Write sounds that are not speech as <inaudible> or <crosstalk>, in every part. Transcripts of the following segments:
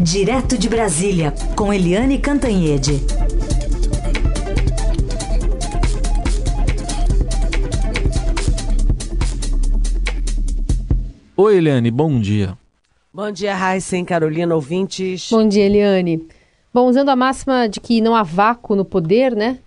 Direto de Brasília, com Eliane Cantanhede. Oi, Eliane, bom dia. Bom dia, Raíssa e Carolina, ouvintes. Bom dia, Eliane. Bom, usando a máxima de que não há vácuo no poder, né?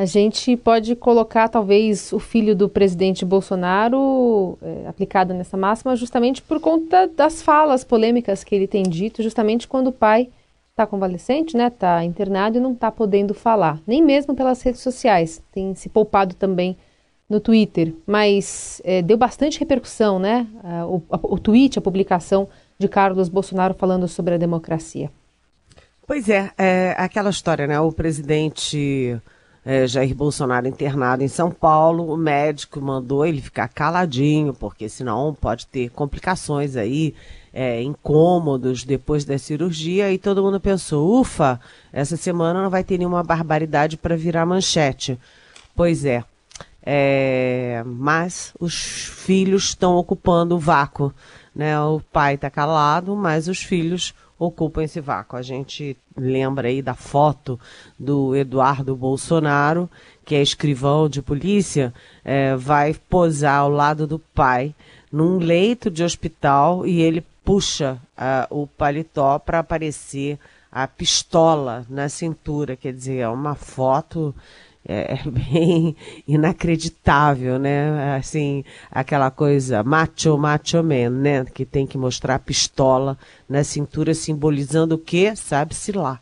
A gente pode colocar talvez o filho do presidente Bolsonaro é, aplicado nessa máxima justamente por conta das falas polêmicas que ele tem dito, justamente quando o pai está convalescente, né? Está internado e não está podendo falar, nem mesmo pelas redes sociais. Tem se poupado também no Twitter, mas é, deu bastante repercussão, né? O, o tweet, a publicação de Carlos Bolsonaro falando sobre a democracia. Pois é, é aquela história, né? O presidente é, Jair Bolsonaro internado em São Paulo, o médico mandou ele ficar caladinho, porque senão pode ter complicações aí, é, incômodos depois da cirurgia, e todo mundo pensou, ufa, essa semana não vai ter nenhuma barbaridade para virar manchete. Pois é, é, mas os filhos estão ocupando o vácuo. Né? O pai está calado, mas os filhos ocupam esse vácuo. A gente lembra aí da foto do Eduardo Bolsonaro, que é escrivão de polícia, é, vai posar ao lado do pai num leito de hospital e ele puxa uh, o paletó para aparecer a pistola na cintura. Quer dizer, é uma foto é, é <laughs> bem inacreditável, né? Assim, aquela coisa macho, macho man, né? Que tem que mostrar a pistola na cintura simbolizando o quê? Sabe-se lá.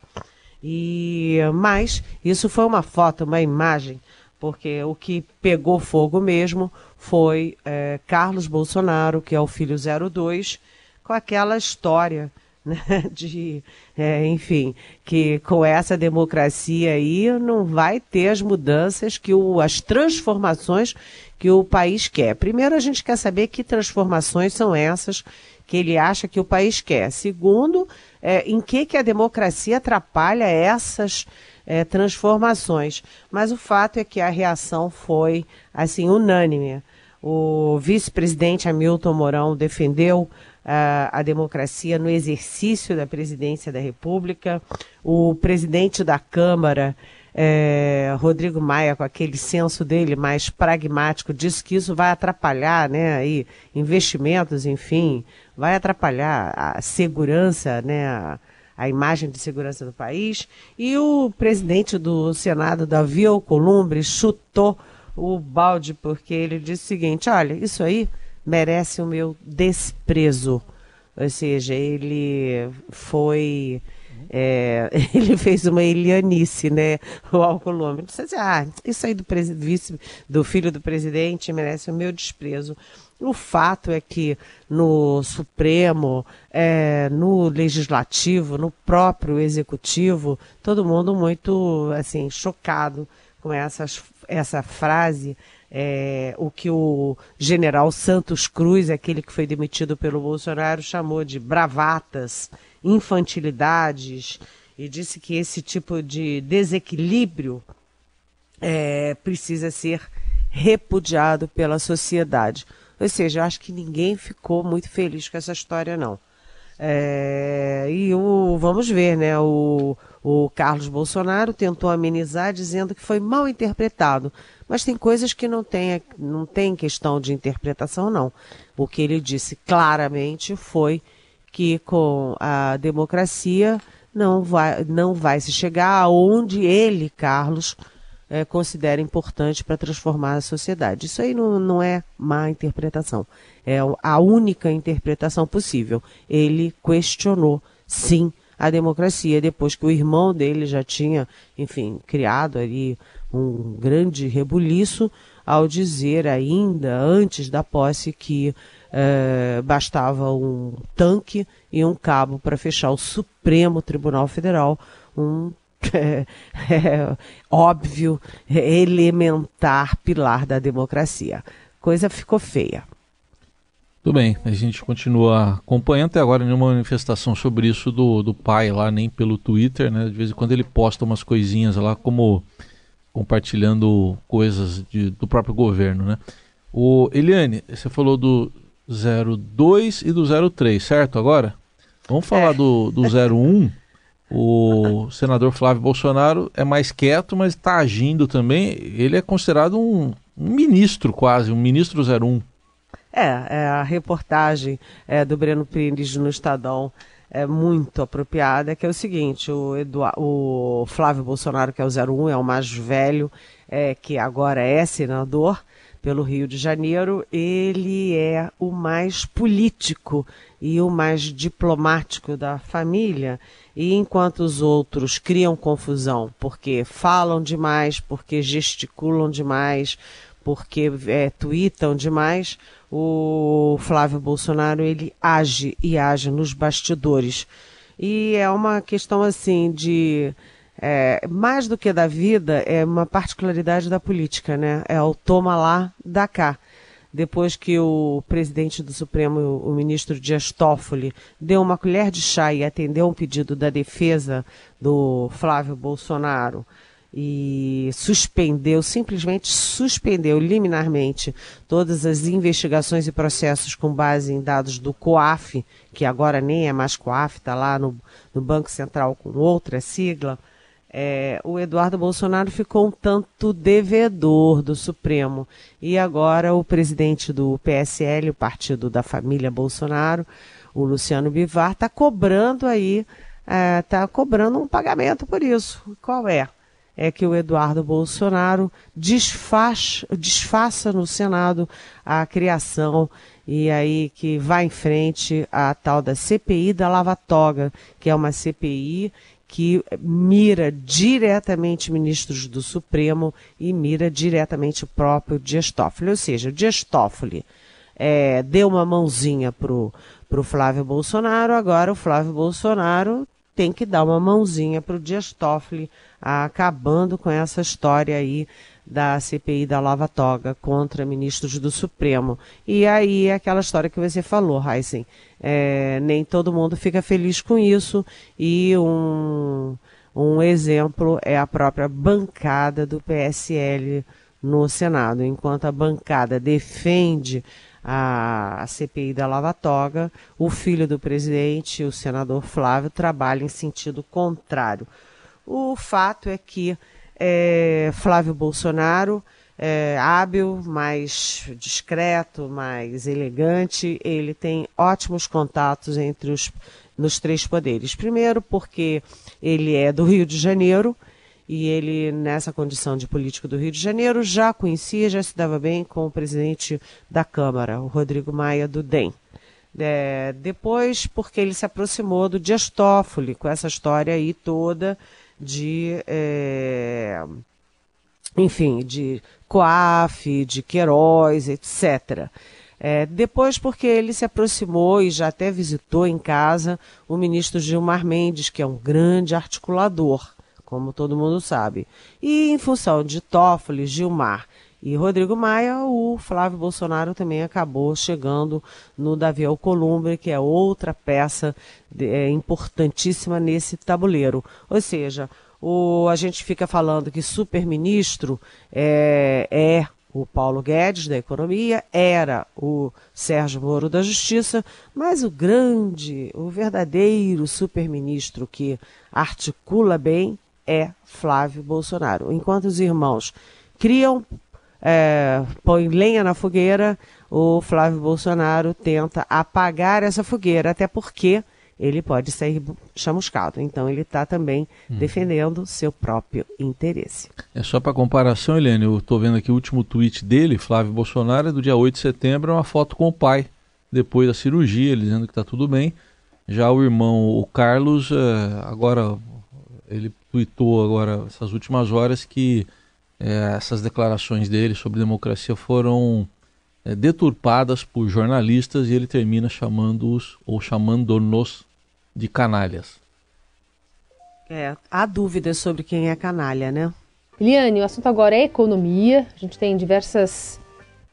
E, mas, isso foi uma foto, uma imagem, porque o que pegou fogo mesmo foi é, Carlos Bolsonaro, que é o filho 02, com aquela história né, <laughs> de, é, enfim, que com essa democracia aí não vai ter as mudanças que o, as transformações que o país quer. Primeiro, a gente quer saber que transformações são essas que ele acha que o país quer. Segundo, é, em que, que a democracia atrapalha essas é, transformações. Mas o fato é que a reação foi assim unânime. O vice-presidente Hamilton Mourão defendeu a, a democracia no exercício da presidência da República. O presidente da Câmara, é, Rodrigo Maia, com aquele senso dele mais pragmático, disse que isso vai atrapalhar, né, aí, investimentos, enfim, vai atrapalhar a segurança, né, a, a imagem de segurança do país. E o presidente do Senado, Davi Alcolumbre, chutou o balde porque ele disse o seguinte: olha, isso aí merece o meu desprezo. Ou seja, ele foi. É, <laughs> ele fez uma Elianice, né? O Alcolumbre. Disse assim, ah, isso aí do, vice, do filho do presidente merece o meu desprezo. O fato é que no Supremo, é, no Legislativo, no próprio Executivo, todo mundo muito assim chocado com essas, essa frase é, o que o general Santos Cruz, aquele que foi demitido pelo Bolsonaro, chamou de bravatas, infantilidades, e disse que esse tipo de desequilíbrio é, precisa ser repudiado pela sociedade. Ou seja, eu acho que ninguém ficou muito feliz com essa história, não. É, e o, vamos ver, né? O, o Carlos Bolsonaro tentou amenizar dizendo que foi mal interpretado. Mas tem coisas que não tem, não tem questão de interpretação, não. O que ele disse claramente foi que com a democracia não vai, não vai se chegar aonde ele, Carlos, é, considera importante para transformar a sociedade. Isso aí não, não é má interpretação. É a única interpretação possível. Ele questionou, sim, a democracia, depois que o irmão dele já tinha, enfim, criado ali um grande rebuliço ao dizer ainda antes da posse que eh, bastava um tanque e um cabo para fechar o Supremo Tribunal Federal, um é, <laughs> é, óbvio, elementar pilar da democracia. Coisa ficou feia. Tudo bem, a gente continua acompanhando até agora nenhuma manifestação sobre isso do, do pai lá, nem pelo Twitter, né? De vez em quando ele posta umas coisinhas lá como compartilhando coisas de, do próprio governo, né? O Eliane, você falou do 02 e do 03, certo agora? Vamos falar é. do, do 01. O senador Flávio Bolsonaro é mais quieto, mas está agindo também. Ele é considerado um, um ministro quase, um ministro 01. É, é a reportagem é, do Breno Pires no Estadão é muito apropriada, que é o seguinte, o, Eduardo, o Flávio Bolsonaro, que é o 01, é o mais velho, é, que agora é senador pelo Rio de Janeiro, ele é o mais político e o mais diplomático da família, e enquanto os outros criam confusão porque falam demais, porque gesticulam demais, porque é, tweetam demais, o Flávio Bolsonaro ele age e age nos bastidores. E é uma questão assim de é, mais do que da vida, é uma particularidade da política, né? É o toma lá, da cá. Depois que o presidente do Supremo, o ministro Dias Toffoli, deu uma colher de chá e atendeu um pedido da defesa do Flávio Bolsonaro, e suspendeu, simplesmente suspendeu liminarmente todas as investigações e processos com base em dados do COAF, que agora nem é mais COAF, está lá no, no, Banco Central com outra sigla, é, o Eduardo Bolsonaro ficou um tanto devedor do Supremo. E agora o presidente do PSL, o partido da família Bolsonaro, o Luciano Bivar, está cobrando aí, está é, cobrando um pagamento por isso. Qual é? É que o Eduardo Bolsonaro desfaz, desfaça no Senado a criação e aí que vai em frente a tal da CPI da Lava Toga, que é uma CPI que mira diretamente ministros do Supremo e mira diretamente o próprio Dias Toffoli. Ou seja, o Dias Toffoli é, deu uma mãozinha pro, pro Flávio Bolsonaro, agora o Flávio Bolsonaro tem que dar uma mãozinha para o Dias Toffoli, acabando com essa história aí da CPI da Lava Toga contra ministros do Supremo. E aí é aquela história que você falou, Heisen. É, nem todo mundo fica feliz com isso e um, um exemplo é a própria bancada do PSL no Senado. Enquanto a bancada defende a, CPI da Lava Toga, o filho do presidente, o senador Flávio, trabalha em sentido contrário. O fato é que é, Flávio Bolsonaro, é, hábil, mais discreto, mais elegante, ele tem ótimos contatos entre os nos três poderes. Primeiro, porque ele é do Rio de Janeiro e ele, nessa condição de político do Rio de Janeiro, já conhecia, já se dava bem com o presidente da Câmara, o Rodrigo Maia do DEM. É, depois, porque ele se aproximou do Dias Toffoli, com essa história aí toda de, é, enfim, de Coaf, de Queiroz, etc. É, depois, porque ele se aproximou e já até visitou em casa o ministro Gilmar Mendes, que é um grande articulador como todo mundo sabe. E em função de Toffoli, Gilmar e Rodrigo Maia, o Flávio Bolsonaro também acabou chegando no Davi Alcolumbre, que é outra peça é, importantíssima nesse tabuleiro. Ou seja, o, a gente fica falando que super-ministro é, é o Paulo Guedes da Economia, era o Sérgio Moro da Justiça, mas o grande, o verdadeiro super-ministro que articula bem é Flávio Bolsonaro. Enquanto os irmãos criam, é, põem lenha na fogueira, o Flávio Bolsonaro tenta apagar essa fogueira, até porque ele pode sair chamuscado. Então ele está também hum. defendendo seu próprio interesse. É só para comparação, Helene, eu estou vendo aqui o último tweet dele, Flávio Bolsonaro, é do dia 8 de setembro, é uma foto com o pai, depois da cirurgia, ele dizendo que está tudo bem. Já o irmão, o Carlos, é, agora ele tweetou agora, essas últimas horas, que é, essas declarações dele sobre democracia foram é, deturpadas por jornalistas e ele termina chamando-os ou chamando-nos de canalhas. É, há dúvidas sobre quem é canalha, né? Eliane, o assunto agora é economia. A gente tem diversas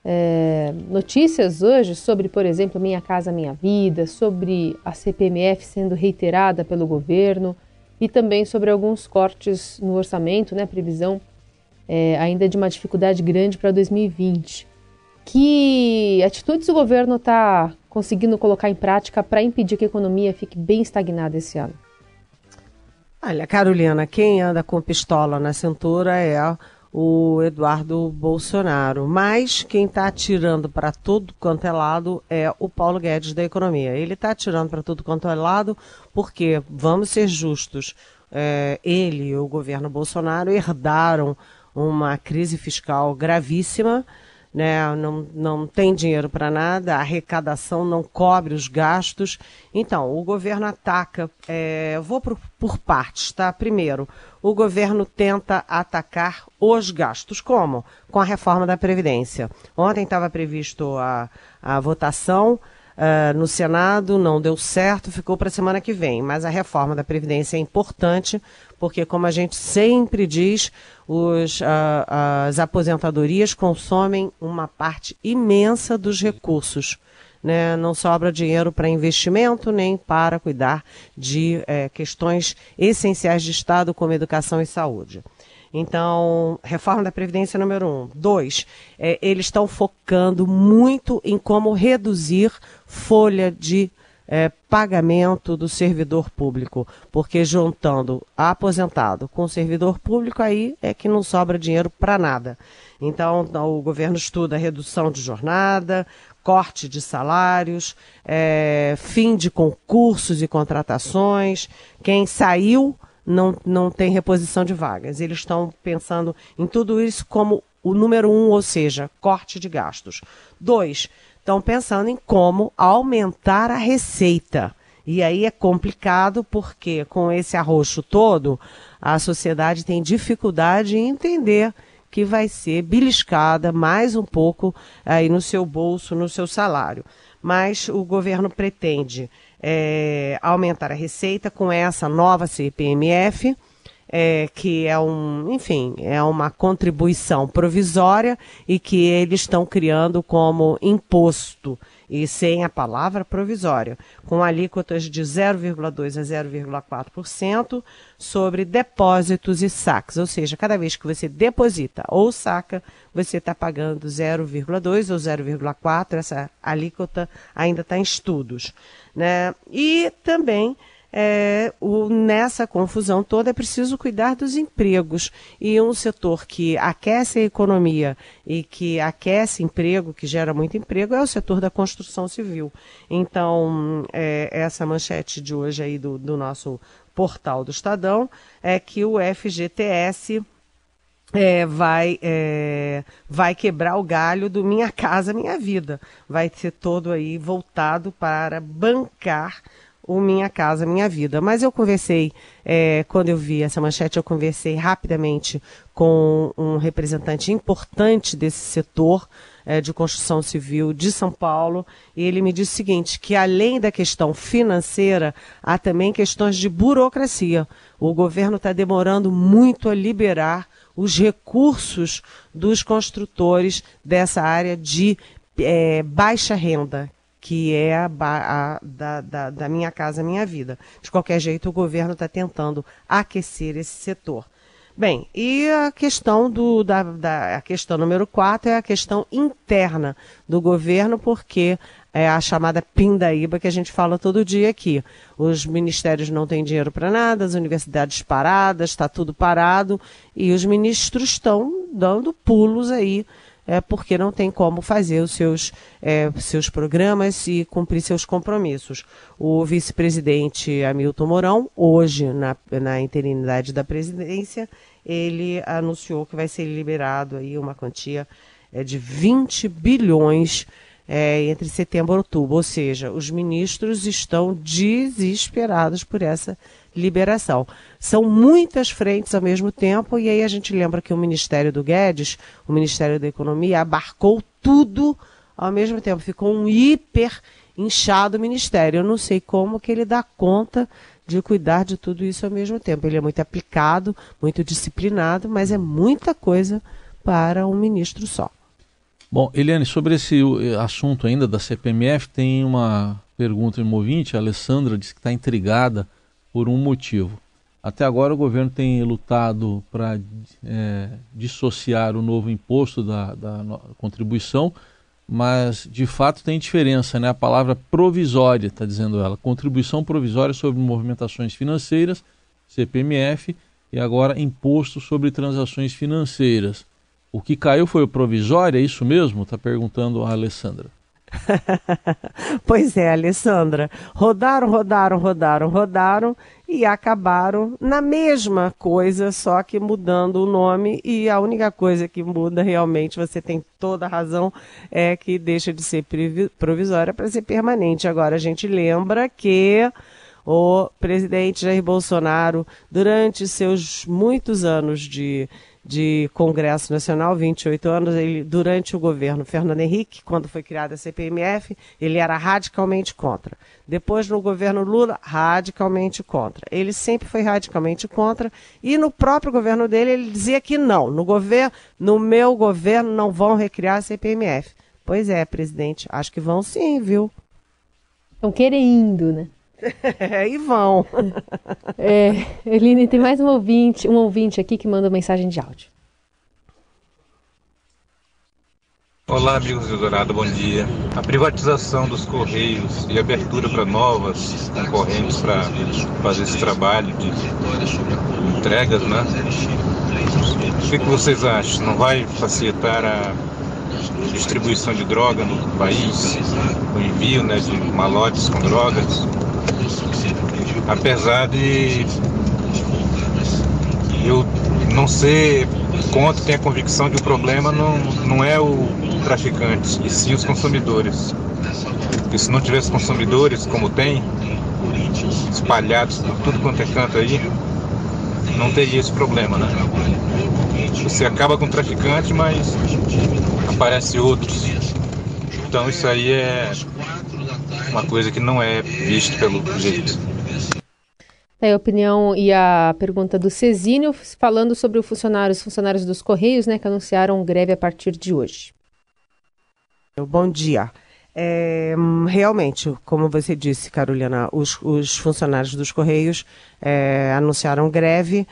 é, notícias hoje sobre, por exemplo, Minha Casa Minha Vida, sobre a CPMF sendo reiterada pelo governo, e também sobre alguns cortes no orçamento, né, previsão é, ainda de uma dificuldade grande para 2020. Que atitudes o governo está conseguindo colocar em prática para impedir que a economia fique bem estagnada esse ano? Olha, Carolina, quem anda com pistola na cintura é o Eduardo Bolsonaro. Mas quem está atirando para todo quanto é lado é o Paulo Guedes da economia. Ele está atirando para todo quanto é lado porque, vamos ser justos, é, ele e o governo Bolsonaro herdaram uma crise fiscal gravíssima né? não, não tem dinheiro para nada, a arrecadação não cobre os gastos. Então, o governo ataca. É, vou por, por partes, tá? Primeiro, o governo tenta atacar os gastos. Como? Com a reforma da Previdência. Ontem estava previsto a, a votação. Uh, no Senado não deu certo, ficou para a semana que vem. Mas a reforma da Previdência é importante, porque, como a gente sempre diz, os, uh, as aposentadorias consomem uma parte imensa dos recursos. Né? Não sobra dinheiro para investimento nem para cuidar de é, questões essenciais de Estado, como educação e saúde. Então, reforma da Previdência número um. Dois, é, eles estão focando muito em como reduzir folha de é, pagamento do servidor público, porque juntando aposentado com servidor público, aí é que não sobra dinheiro para nada. Então, o governo estuda redução de jornada, corte de salários, é, fim de concursos e contratações. Quem saiu não, não tem reposição de vagas. Eles estão pensando em tudo isso como o número um, ou seja, corte de gastos. Dois, estão pensando em como aumentar a receita. E aí é complicado porque com esse arroxo todo, a sociedade tem dificuldade em entender que vai ser beliscada mais um pouco aí no seu bolso, no seu salário. Mas o governo pretende é, aumentar a receita com essa nova CPMF é, que é um, enfim, é uma contribuição provisória e que eles estão criando como imposto e sem a palavra provisória, com alíquotas de 0,2 a 0,4% sobre depósitos e saques. Ou seja, cada vez que você deposita ou saca, você está pagando 0,2 ou 0,4. Essa alíquota ainda está em estudos. Né? E também é, o, nessa confusão toda é preciso cuidar dos empregos. E um setor que aquece a economia e que aquece emprego, que gera muito emprego, é o setor da construção civil. Então, é, essa manchete de hoje aí do, do nosso portal do Estadão é que o FGTS é, vai, é, vai quebrar o galho do Minha Casa Minha Vida. Vai ser todo aí voltado para bancar o Minha Casa Minha Vida. Mas eu conversei, é, quando eu vi essa manchete, eu conversei rapidamente com um representante importante desse setor é, de construção civil de São Paulo, e ele me disse o seguinte, que além da questão financeira, há também questões de burocracia. O governo está demorando muito a liberar os recursos dos construtores dessa área de é, baixa renda, que é a, a da, da, da, Minha Casa Minha Vida. De qualquer jeito, o governo está tentando aquecer esse setor. Bem, e a questão do da, da a questão número 4 é a questão interna do governo, porque é a chamada pindaíba que a gente fala todo dia aqui. Os ministérios não têm dinheiro para nada, as universidades paradas, está tudo parado, e os ministros estão dando pulos aí é, porque não tem como fazer os seus, é, seus programas e cumprir seus compromissos. O vice-presidente Hamilton Mourão, hoje, na, na interinidade da presidência, ele anunciou que vai ser liberado aí uma quantia é, de 20 bilhões é, entre setembro e outubro. Ou seja, os ministros estão desesperados por essa liberação. São muitas frentes ao mesmo tempo, e aí a gente lembra que o Ministério do Guedes, o Ministério da Economia, abarcou tudo ao mesmo tempo. Ficou um hiper inchado ministério. Eu não sei como que ele dá conta de cuidar de tudo isso ao mesmo tempo. Ele é muito aplicado, muito disciplinado, mas é muita coisa para um ministro só. Bom, Eliane, sobre esse assunto ainda da CPMF, tem uma pergunta em ouvinte, a Alessandra disse que está intrigada por um motivo. Até agora o governo tem lutado para é, dissociar o novo imposto da, da contribuição mas de fato tem diferença, né? A palavra provisória, está dizendo ela, contribuição provisória sobre movimentações financeiras, CPMF, e agora imposto sobre transações financeiras. O que caiu foi o provisório, é isso mesmo? Está perguntando a Alessandra. <laughs> pois é, Alessandra. Rodaram, rodaram, rodaram, rodaram e acabaram na mesma coisa, só que mudando o nome. E a única coisa que muda realmente, você tem toda a razão, é que deixa de ser provisória para ser permanente. Agora, a gente lembra que o presidente Jair Bolsonaro, durante seus muitos anos de de Congresso Nacional, 28 anos, ele, durante o governo Fernando Henrique, quando foi criada a CPMF, ele era radicalmente contra. Depois, no governo Lula, radicalmente contra. Ele sempre foi radicalmente contra e no próprio governo dele ele dizia que não, no governo, no meu governo não vão recriar a CPMF. Pois é, presidente, acho que vão sim, viu? Estão querendo, né? É, <laughs> e vão. É, Eline, tem mais um ouvinte, um ouvinte aqui que manda mensagem de áudio. Olá, amigos do Dourado, bom dia. A privatização dos Correios e abertura para novas concorrentes para fazer esse trabalho de entregas, né? O que, que vocês acham? Não vai facilitar a distribuição de droga no país, o envio né, de malotes com drogas? Apesar de eu não ser contra, tenho a convicção de o problema não, não é o traficante, e sim os consumidores. Porque se não tivesse consumidores, como tem, espalhados por tudo quanto é canto aí, não teria esse problema, né? Você acaba com o traficante, mas aparece outros. Então isso aí é uma coisa que não é visto pelo jeito. É a opinião e a pergunta do Cezínio falando sobre os funcionários, funcionários dos Correios, né, que anunciaram greve a partir de hoje. Bom dia. É, realmente, como você disse, Carolina, os, os funcionários dos Correios é, anunciaram greve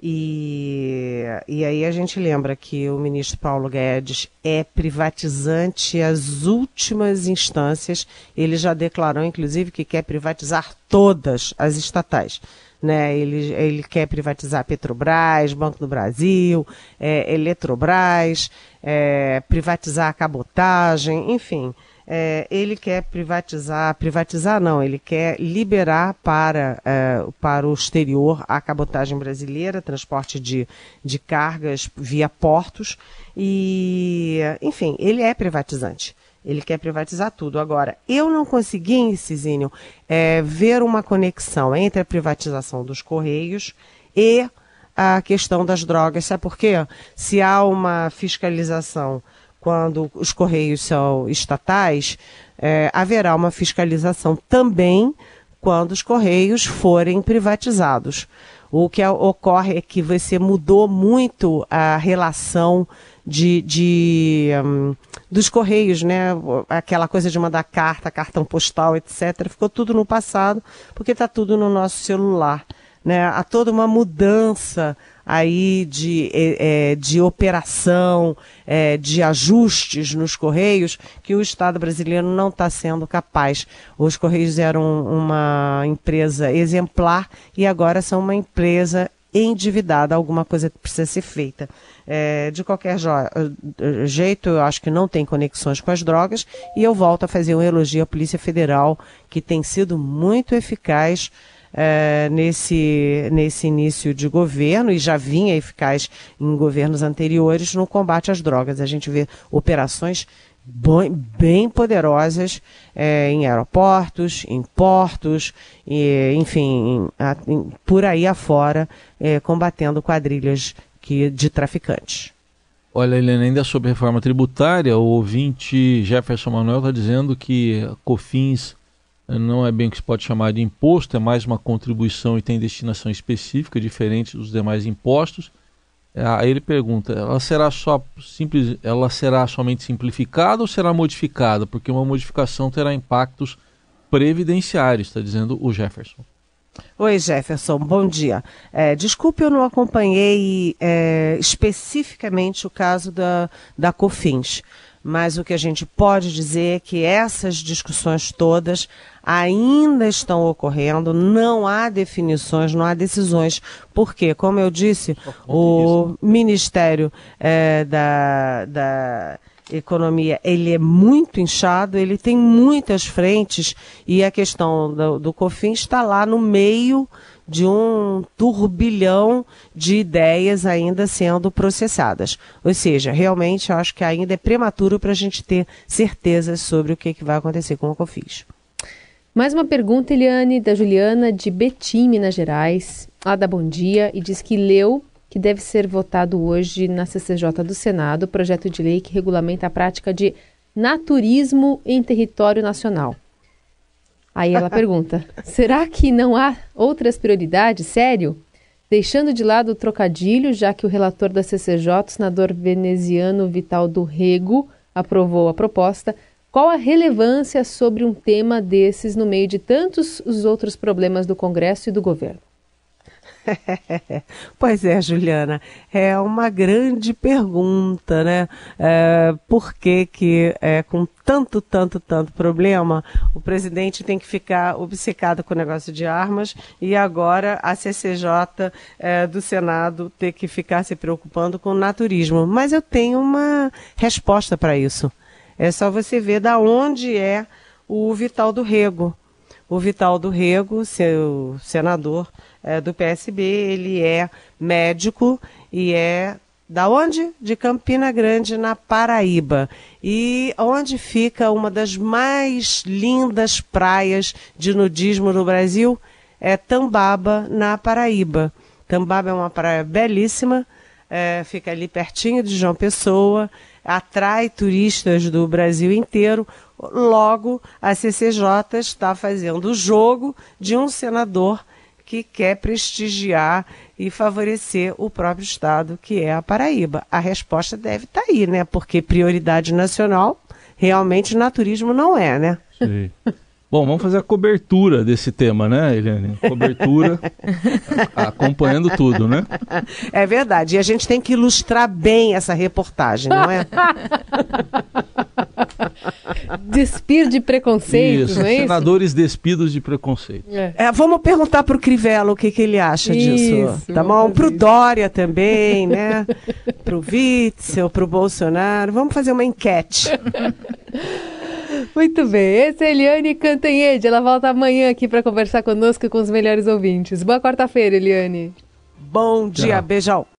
e, e aí a gente lembra que o ministro Paulo Guedes é privatizante às últimas instâncias. Ele já declarou, inclusive, que quer privatizar todas as estatais. Né? Ele, ele quer privatizar Petrobras, Banco do Brasil, é, Eletrobras, é, privatizar a cabotagem, enfim é, ele quer privatizar, privatizar não, ele quer liberar para, é, para o exterior a cabotagem brasileira, transporte de, de cargas via portos, e, enfim, ele é privatizante. Ele quer privatizar tudo. Agora, eu não consegui, Cizinho, é, ver uma conexão entre a privatização dos Correios e a questão das drogas. Sabe por quê? Se há uma fiscalização quando os Correios são estatais, é, haverá uma fiscalização também quando os Correios forem privatizados. O que ocorre é que você mudou muito a relação de, de um, dos Correios, né? Aquela coisa de mandar carta, cartão postal, etc. Ficou tudo no passado, porque está tudo no nosso celular. Né? Há toda uma mudança aí de, é, de operação, é, de ajustes nos Correios, que o Estado brasileiro não está sendo capaz. Os Correios eram uma empresa exemplar e agora são uma empresa endividada, alguma coisa precisa ser feita. É, de qualquer jeito, eu acho que não tem conexões com as drogas e eu volto a fazer um elogio à Polícia Federal, que tem sido muito eficaz é, nesse, nesse início de governo e já vinha eficaz em governos anteriores no combate às drogas. A gente vê operações bem poderosas é, em aeroportos, em portos, e, enfim, em, em, por aí afora, é, combatendo quadrilhas que, de traficantes. Olha, Helena, ainda sobre reforma tributária, o ouvinte Jefferson Manuel está dizendo que COFINS não é bem o que se pode chamar de imposto, é mais uma contribuição e tem destinação específica, diferente dos demais impostos. É, aí ele pergunta, ela será só simples, ela será somente simplificada ou será modificada? Porque uma modificação terá impactos previdenciários, está dizendo o Jefferson. Oi, Jefferson, bom dia. É, desculpe, eu não acompanhei é, especificamente o caso da, da COFINS mas o que a gente pode dizer é que essas discussões todas ainda estão ocorrendo, não há definições, não há decisões, porque, como eu disse, o Ministério é, da, da Economia ele é muito inchado, ele tem muitas frentes e a questão do, do COFIN está lá no meio de um turbilhão de ideias ainda sendo processadas. Ou seja, realmente eu acho que ainda é prematuro para a gente ter certezas sobre o que, que vai acontecer com o COFIS. Mais uma pergunta, Eliane, da Juliana, de Betim, Minas Gerais. Ela dá bom dia e diz que leu que deve ser votado hoje na CCJ do Senado o projeto de lei que regulamenta a prática de naturismo em território nacional. Aí ela pergunta: será que não há outras prioridades? Sério? Deixando de lado o trocadilho, já que o relator da CCJ, o senador veneziano Vital do Rego, aprovou a proposta, qual a relevância sobre um tema desses no meio de tantos os outros problemas do Congresso e do governo? <laughs> pois é, Juliana, é uma grande pergunta, né? É, por que que é, com tanto, tanto, tanto problema, o presidente tem que ficar obcecado com o negócio de armas e agora a CCJ é, do Senado ter que ficar se preocupando com o naturismo. Mas eu tenho uma resposta para isso. É só você ver da onde é o Vital do Rego. O Vital do Rego, seu senador, é, do PSB, ele é médico e é da onde? De Campina Grande, na Paraíba. E onde fica uma das mais lindas praias de nudismo no Brasil? É Tambaba, na Paraíba. Tambaba é uma praia belíssima, é, fica ali pertinho de João Pessoa, atrai turistas do Brasil inteiro. Logo, a CCJ está fazendo o jogo de um senador que quer prestigiar e favorecer o próprio estado, que é a Paraíba. A resposta deve estar tá aí, né? Porque prioridade nacional, realmente naturismo não é, né? Sim. Bom, vamos fazer a cobertura desse tema, né, Eliane? Cobertura, <laughs> acompanhando tudo, né? É verdade. E a gente tem que ilustrar bem essa reportagem, não é? <laughs> Despir de preconceito, isso, não é isso? Senadores despidos de preconceito. É. É, vamos perguntar para o Crivella o que, que ele acha isso, disso. Tá bom? Para o Dória também, né? Para o Witzel, para o Bolsonaro. Vamos fazer uma enquete. <laughs> Muito bem, esse é Eliane Cantanhede. Ela volta amanhã aqui para conversar conosco com os melhores ouvintes. Boa quarta-feira, Eliane. Bom dia, Tchau. beijão.